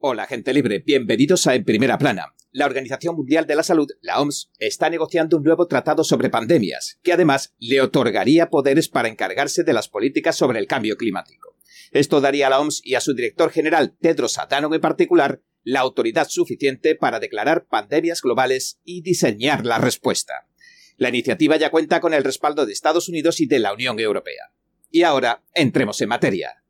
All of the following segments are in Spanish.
Hola, gente libre, bienvenidos a En Primera Plana. La Organización Mundial de la Salud, la OMS, está negociando un nuevo tratado sobre pandemias, que además le otorgaría poderes para encargarse de las políticas sobre el cambio climático. Esto daría a la OMS y a su director general, Tedros Adhanom en particular, la autoridad suficiente para declarar pandemias globales y diseñar la respuesta. La iniciativa ya cuenta con el respaldo de Estados Unidos y de la Unión Europea. Y ahora, entremos en materia.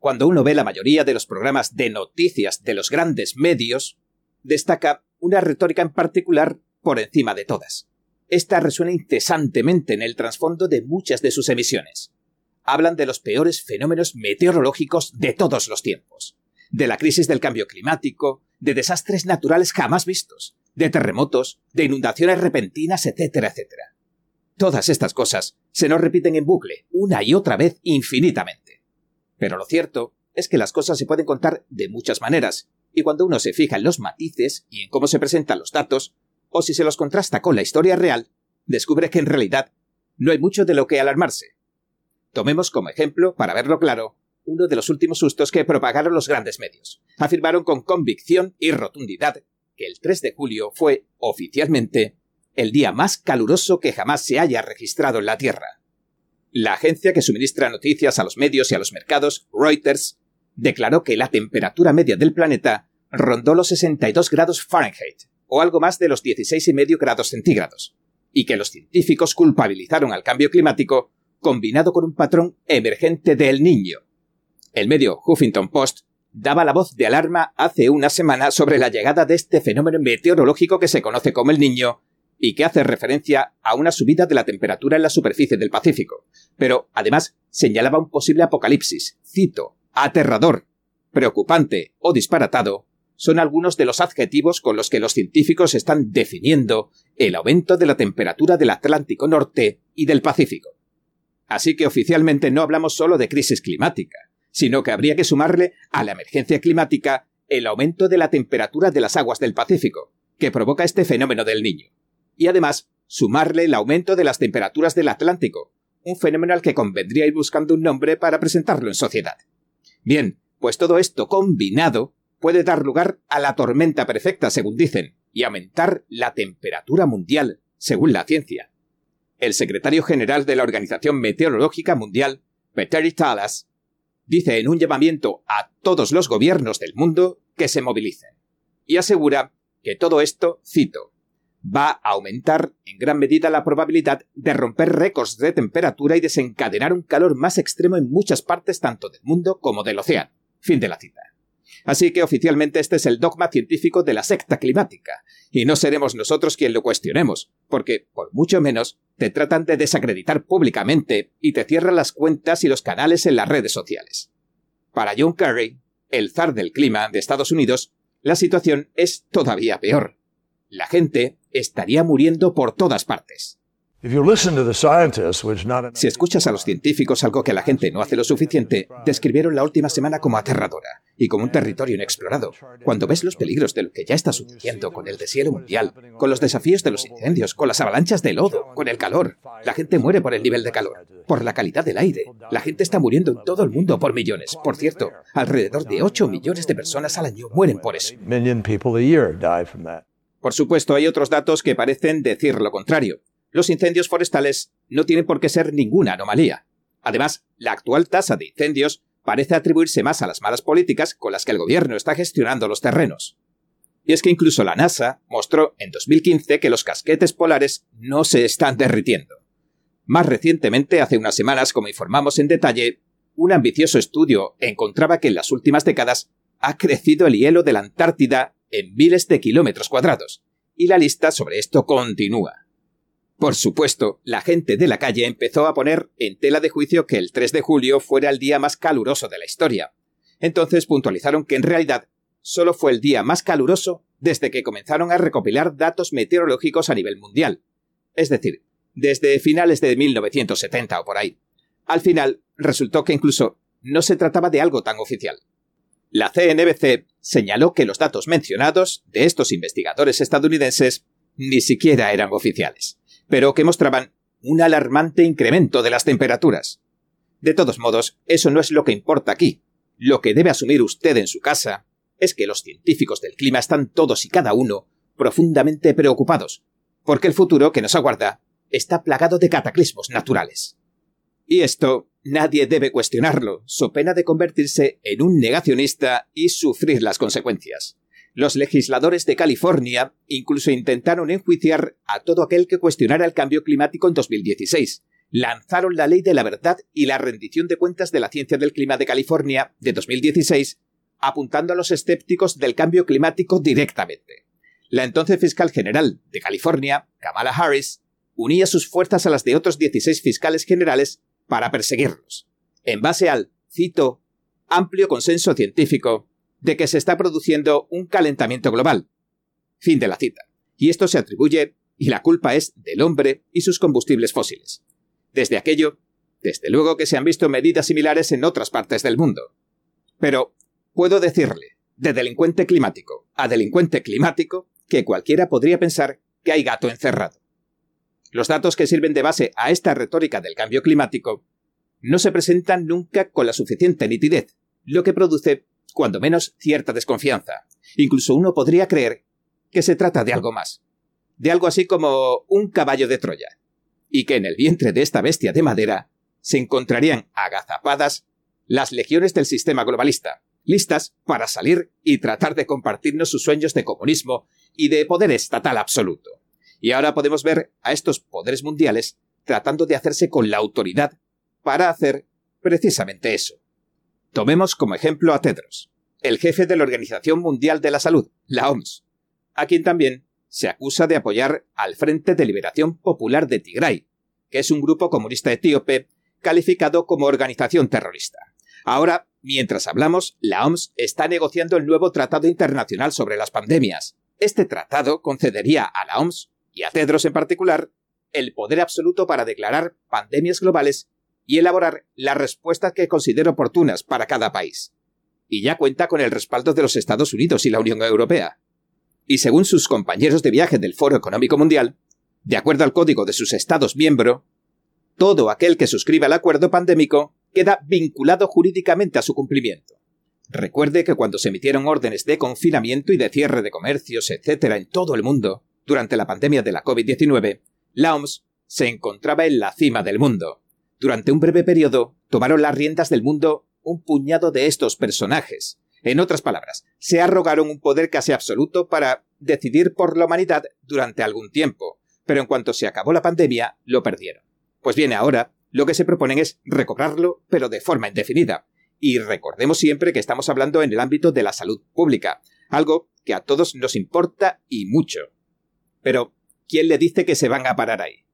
Cuando uno ve la mayoría de los programas de noticias de los grandes medios, destaca una retórica en particular por encima de todas. Esta resuena incesantemente en el trasfondo de muchas de sus emisiones. Hablan de los peores fenómenos meteorológicos de todos los tiempos, de la crisis del cambio climático, de desastres naturales jamás vistos, de terremotos, de inundaciones repentinas, etcétera, etcétera. Todas estas cosas se nos repiten en bucle, una y otra vez infinitamente. Pero lo cierto es que las cosas se pueden contar de muchas maneras, y cuando uno se fija en los matices y en cómo se presentan los datos, o si se los contrasta con la historia real, descubre que en realidad no hay mucho de lo que alarmarse. Tomemos como ejemplo, para verlo claro, uno de los últimos sustos que propagaron los grandes medios. Afirmaron con convicción y rotundidad que el 3 de julio fue, oficialmente, el día más caluroso que jamás se haya registrado en la Tierra. La agencia que suministra noticias a los medios y a los mercados, Reuters, declaró que la temperatura media del planeta rondó los 62 grados Fahrenheit, o algo más de los 16,5 grados centígrados, y que los científicos culpabilizaron al cambio climático combinado con un patrón emergente del niño. El medio Huffington Post daba la voz de alarma hace una semana sobre la llegada de este fenómeno meteorológico que se conoce como el niño y que hace referencia a una subida de la temperatura en la superficie del Pacífico, pero además señalaba un posible apocalipsis, cito, aterrador, preocupante o disparatado, son algunos de los adjetivos con los que los científicos están definiendo el aumento de la temperatura del Atlántico Norte y del Pacífico. Así que oficialmente no hablamos solo de crisis climática, sino que habría que sumarle a la emergencia climática el aumento de la temperatura de las aguas del Pacífico, que provoca este fenómeno del niño y además sumarle el aumento de las temperaturas del Atlántico, un fenómeno al que convendría ir buscando un nombre para presentarlo en sociedad. Bien, pues todo esto combinado puede dar lugar a la tormenta perfecta, según dicen, y aumentar la temperatura mundial, según la ciencia. El secretario general de la Organización Meteorológica Mundial, Peter Talas, dice en un llamamiento a todos los gobiernos del mundo que se movilicen, y asegura que todo esto, cito, va a aumentar en gran medida la probabilidad de romper récords de temperatura y desencadenar un calor más extremo en muchas partes tanto del mundo como del océano. Fin de la cita. Así que oficialmente este es el dogma científico de la secta climática, y no seremos nosotros quien lo cuestionemos, porque, por mucho menos, te tratan de desacreditar públicamente y te cierran las cuentas y los canales en las redes sociales. Para John Kerry, el zar del clima de Estados Unidos, la situación es todavía peor. La gente estaría muriendo por todas partes. Si escuchas a los científicos algo que la gente no hace lo suficiente, describieron la última semana como aterradora y como un territorio inexplorado. Cuando ves los peligros de lo que ya está sucediendo con el deshielo mundial, con los desafíos de los incendios, con las avalanchas de lodo, con el calor, la gente muere por el nivel de calor, por la calidad del aire. La gente está muriendo en todo el mundo por millones. Por cierto, alrededor de 8 millones de personas al año mueren por eso. Por supuesto, hay otros datos que parecen decir lo contrario. Los incendios forestales no tienen por qué ser ninguna anomalía. Además, la actual tasa de incendios parece atribuirse más a las malas políticas con las que el gobierno está gestionando los terrenos. Y es que incluso la NASA mostró en 2015 que los casquetes polares no se están derritiendo. Más recientemente, hace unas semanas, como informamos en detalle, un ambicioso estudio encontraba que en las últimas décadas ha crecido el hielo de la Antártida en miles de kilómetros cuadrados, y la lista sobre esto continúa. Por supuesto, la gente de la calle empezó a poner en tela de juicio que el 3 de julio fuera el día más caluroso de la historia. Entonces puntualizaron que en realidad solo fue el día más caluroso desde que comenzaron a recopilar datos meteorológicos a nivel mundial. Es decir, desde finales de 1970 o por ahí. Al final, resultó que incluso no se trataba de algo tan oficial. La CNBC señaló que los datos mencionados de estos investigadores estadounidenses ni siquiera eran oficiales, pero que mostraban un alarmante incremento de las temperaturas. De todos modos, eso no es lo que importa aquí. Lo que debe asumir usted en su casa es que los científicos del clima están todos y cada uno profundamente preocupados, porque el futuro que nos aguarda está plagado de cataclismos naturales. Y esto nadie debe cuestionarlo, so pena de convertirse en un negacionista y sufrir las consecuencias. Los legisladores de California incluso intentaron enjuiciar a todo aquel que cuestionara el cambio climático en 2016. Lanzaron la ley de la verdad y la rendición de cuentas de la ciencia del clima de California de 2016, apuntando a los escépticos del cambio climático directamente. La entonces fiscal general de California, Kamala Harris, unía sus fuerzas a las de otros 16 fiscales generales para perseguirlos, en base al, cito, amplio consenso científico de que se está produciendo un calentamiento global. Fin de la cita. Y esto se atribuye, y la culpa es del hombre y sus combustibles fósiles. Desde aquello, desde luego que se han visto medidas similares en otras partes del mundo. Pero puedo decirle, de delincuente climático a delincuente climático, que cualquiera podría pensar que hay gato encerrado. Los datos que sirven de base a esta retórica del cambio climático no se presentan nunca con la suficiente nitidez, lo que produce cuando menos cierta desconfianza. Incluso uno podría creer que se trata de algo más, de algo así como un caballo de Troya, y que en el vientre de esta bestia de madera se encontrarían agazapadas las legiones del sistema globalista, listas para salir y tratar de compartirnos sus sueños de comunismo y de poder estatal absoluto. Y ahora podemos ver a estos poderes mundiales tratando de hacerse con la autoridad para hacer precisamente eso. Tomemos como ejemplo a Tedros, el jefe de la Organización Mundial de la Salud, la OMS, a quien también se acusa de apoyar al Frente de Liberación Popular de Tigray, que es un grupo comunista etíope calificado como organización terrorista. Ahora, mientras hablamos, la OMS está negociando el nuevo Tratado Internacional sobre las Pandemias. Este tratado concedería a la OMS, y a Tedros en particular, el poder absoluto para declarar pandemias globales y elaborar las respuestas que considere oportunas para cada país. Y ya cuenta con el respaldo de los Estados Unidos y la Unión Europea. Y según sus compañeros de viaje del Foro Económico Mundial, de acuerdo al código de sus Estados miembros, todo aquel que suscriba el acuerdo pandémico queda vinculado jurídicamente a su cumplimiento. Recuerde que cuando se emitieron órdenes de confinamiento y de cierre de comercios, etc., en todo el mundo, durante la pandemia de la COVID-19, la OMS se encontraba en la cima del mundo, durante un breve periodo, tomaron las riendas del mundo un puñado de estos personajes. En otras palabras, se arrogaron un poder casi absoluto para decidir por la humanidad durante algún tiempo, pero en cuanto se acabó la pandemia, lo perdieron. Pues bien, ahora lo que se proponen es recobrarlo, pero de forma indefinida. Y recordemos siempre que estamos hablando en el ámbito de la salud pública, algo que a todos nos importa y mucho. Pero, ¿quién le dice que se van a parar ahí?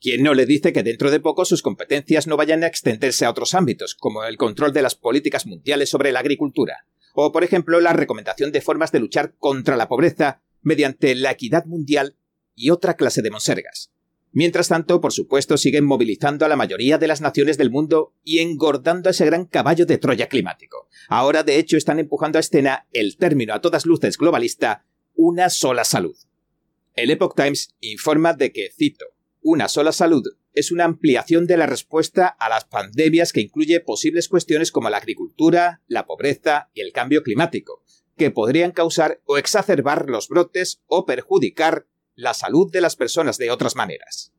¿Quién no le dice que dentro de poco sus competencias no vayan a extenderse a otros ámbitos, como el control de las políticas mundiales sobre la agricultura? O, por ejemplo, la recomendación de formas de luchar contra la pobreza mediante la equidad mundial y otra clase de monsergas. Mientras tanto, por supuesto, siguen movilizando a la mayoría de las naciones del mundo y engordando a ese gran caballo de Troya climático. Ahora, de hecho, están empujando a escena el término a todas luces globalista, una sola salud. El Epoch Times informa de que, cito, una sola salud es una ampliación de la respuesta a las pandemias que incluye posibles cuestiones como la agricultura, la pobreza y el cambio climático, que podrían causar o exacerbar los brotes o perjudicar la salud de las personas de otras maneras.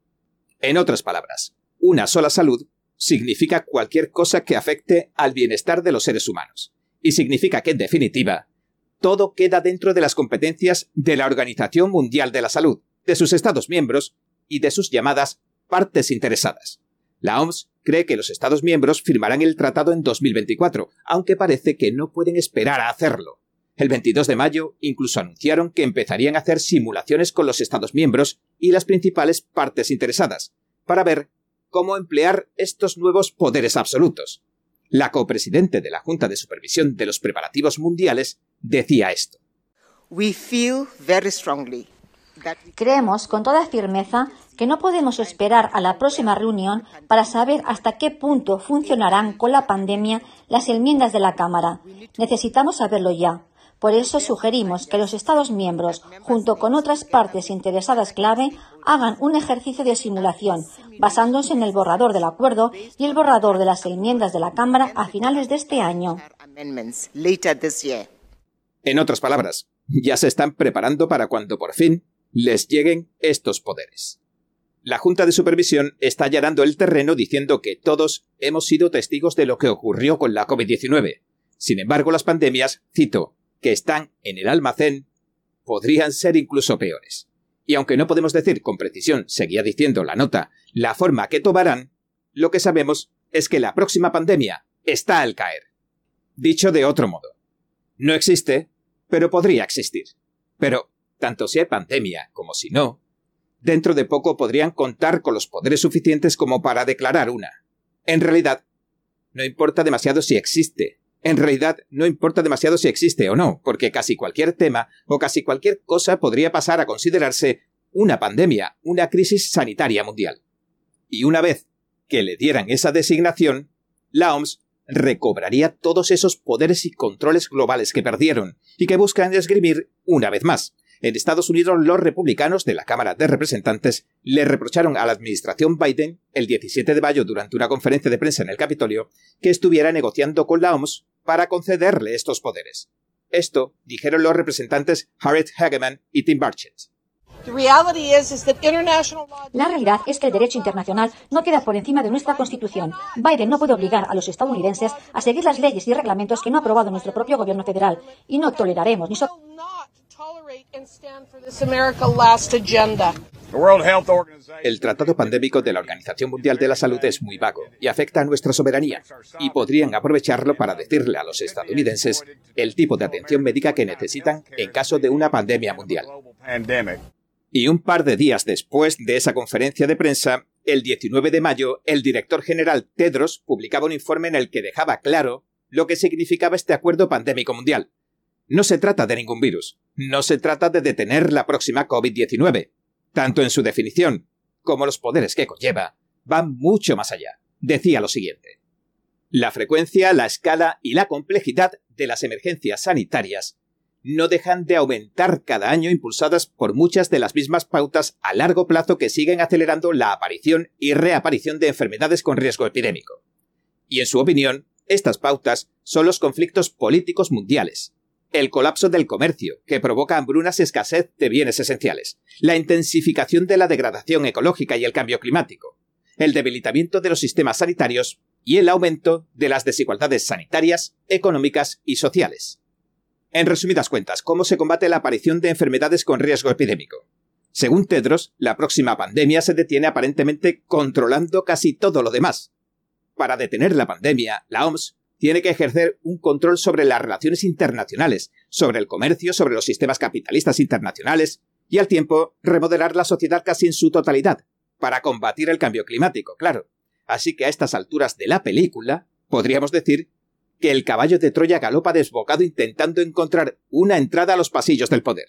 En otras palabras, una sola salud significa cualquier cosa que afecte al bienestar de los seres humanos, y significa que, en definitiva, todo queda dentro de las competencias de la Organización Mundial de la Salud, de sus Estados miembros y de sus llamadas partes interesadas. La OMS cree que los Estados miembros firmarán el tratado en 2024, aunque parece que no pueden esperar a hacerlo. El 22 de mayo incluso anunciaron que empezarían a hacer simulaciones con los Estados miembros y las principales partes interesadas, para ver cómo emplear estos nuevos poderes absolutos. La copresidente de la Junta de Supervisión de los Preparativos Mundiales decía esto. We feel very strongly Creemos con toda firmeza que no podemos esperar a la próxima reunión para saber hasta qué punto funcionarán con la pandemia las enmiendas de la Cámara. Necesitamos saberlo ya, Por eso sugerimos que los Estados miembros, junto con otras partes interesadas clave, hagan un ejercicio de simulación basándose en el borrador del acuerdo y el borrador de las enmiendas de la Cámara a finales de este año. En otras palabras, ya se están preparando para cuando por fin les lleguen estos poderes. La Junta de Supervisión está allanando el terreno diciendo que todos hemos sido testigos de lo que ocurrió con la COVID-19. Sin embargo, las pandemias, cito, que están en el almacén, podrían ser incluso peores. Y aunque no podemos decir con precisión, seguía diciendo la nota, la forma que tomarán, lo que sabemos es que la próxima pandemia está al caer. Dicho de otro modo, no existe, pero podría existir. Pero, tanto si hay pandemia como si no, dentro de poco podrían contar con los poderes suficientes como para declarar una. En realidad, no importa demasiado si existe. En realidad, no importa demasiado si existe o no, porque casi cualquier tema o casi cualquier cosa podría pasar a considerarse una pandemia, una crisis sanitaria mundial. Y una vez que le dieran esa designación, la OMS recobraría todos esos poderes y controles globales que perdieron y que buscan esgrimir una vez más. En Estados Unidos, los republicanos de la Cámara de Representantes le reprocharon a la administración Biden el 17 de mayo durante una conferencia de prensa en el Capitolio que estuviera negociando con la OMS para concederle estos poderes. Esto dijeron los representantes Harriet Hageman y Tim Burchett. La realidad es que el derecho internacional no queda por encima de nuestra Constitución. Biden no puede obligar a los estadounidenses a seguir las leyes y reglamentos que no ha aprobado nuestro propio gobierno federal. Y no toleraremos ni so el Tratado Pandémico de la Organización Mundial de la Salud es muy vago y afecta a nuestra soberanía, y podrían aprovecharlo para decirle a los estadounidenses el tipo de atención médica que necesitan en caso de una pandemia mundial. Y un par de días después de esa conferencia de prensa, el 19 de mayo, el director general Tedros publicaba un informe en el que dejaba claro lo que significaba este acuerdo pandémico mundial. No se trata de ningún virus, no se trata de detener la próxima COVID-19. Tanto en su definición como los poderes que conlleva, van mucho más allá. Decía lo siguiente. La frecuencia, la escala y la complejidad de las emergencias sanitarias no dejan de aumentar cada año impulsadas por muchas de las mismas pautas a largo plazo que siguen acelerando la aparición y reaparición de enfermedades con riesgo epidémico. Y en su opinión, estas pautas son los conflictos políticos mundiales, el colapso del comercio, que provoca hambrunas y escasez de bienes esenciales, la intensificación de la degradación ecológica y el cambio climático, el debilitamiento de los sistemas sanitarios y el aumento de las desigualdades sanitarias, económicas y sociales. En resumidas cuentas, ¿cómo se combate la aparición de enfermedades con riesgo epidémico? Según Tedros, la próxima pandemia se detiene aparentemente controlando casi todo lo demás. Para detener la pandemia, la OMS tiene que ejercer un control sobre las relaciones internacionales, sobre el comercio, sobre los sistemas capitalistas internacionales, y al tiempo remodelar la sociedad casi en su totalidad, para combatir el cambio climático, claro. Así que a estas alturas de la película, podríamos decir que el caballo de Troya galopa desbocado intentando encontrar una entrada a los pasillos del poder.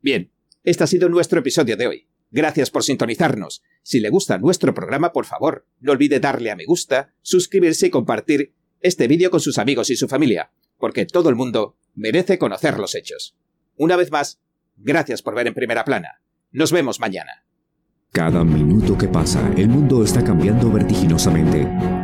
Bien, este ha sido nuestro episodio de hoy. Gracias por sintonizarnos. Si le gusta nuestro programa, por favor, no olvide darle a me gusta, suscribirse y compartir este vídeo con sus amigos y su familia, porque todo el mundo merece conocer los hechos. Una vez más, gracias por ver en primera plana. Nos vemos mañana. Cada minuto que pasa, el mundo está cambiando vertiginosamente.